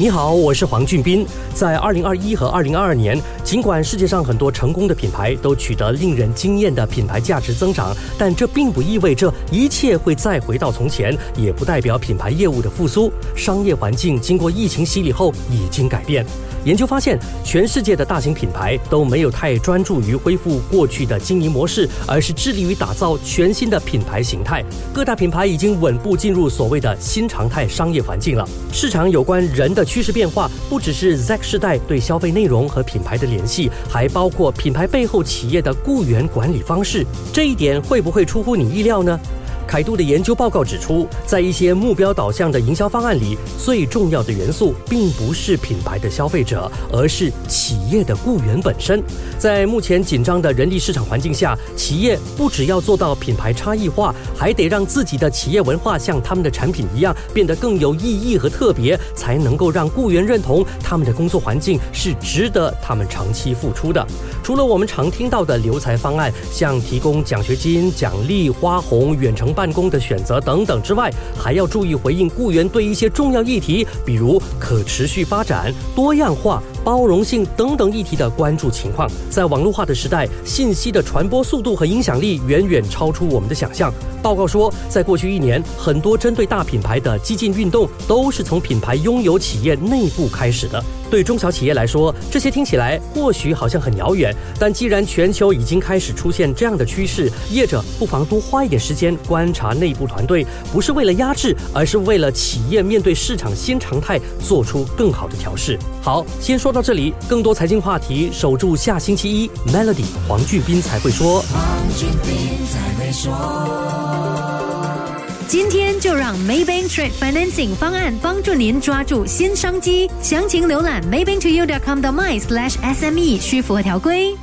你好，我是黄俊斌。在二零二一和二零二二年，尽管世界上很多成功的品牌都取得令人惊艳的品牌价值增长，但这并不意味着一切会再回到从前，也不代表品牌业务的复苏。商业环境经过疫情洗礼后已经改变。研究发现，全世界的大型品牌都没有太专注于恢复过去的经营模式，而是致力于打造全新的品牌形态。各大品牌已经稳步进入所谓的新常态商业环境了。市场有关人的趋势变化，不只是 Z 世代对消费内容和品牌的联系，还包括品牌背后企业的雇员管理方式。这一点会不会出乎你意料呢？凯度的研究报告指出，在一些目标导向的营销方案里，最重要的元素并不是品牌的消费者，而是企业的雇员本身。在目前紧张的人力市场环境下，企业不只要做到品牌差异化，还得让自己的企业文化像他们的产品一样变得更有意义和特别，才能够让雇员认同他们的工作环境是值得他们长期付出的。除了我们常听到的留才方案，像提供奖学金、奖励、花红、远程。办公的选择等等之外，还要注意回应雇员对一些重要议题，比如可持续发展、多样化。包容性等等议题的关注情况，在网络化的时代，信息的传播速度和影响力远远超出我们的想象。报告说，在过去一年，很多针对大品牌的激进运动都是从品牌拥有企业内部开始的。对中小企业来说，这些听起来或许好像很遥远，但既然全球已经开始出现这样的趋势，业者不妨多花一点时间观察内部团队，不是为了压制，而是为了企业面对市场新常态做出更好的调试。好，先说到。到这里，更多财经话题，守住下星期一，Melody 黄俊斌才会说。今天就让 Maybank Trade Financing 方案帮助您抓住新商机，详情浏览 maybank2u.com 的 my slash SME，需符合条规。